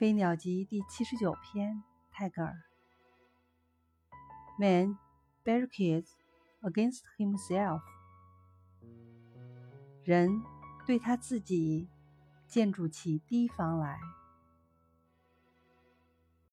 飞鸟集第七十九篇，泰戈尔。Man barricades against himself。人对他自己建筑起堤防来。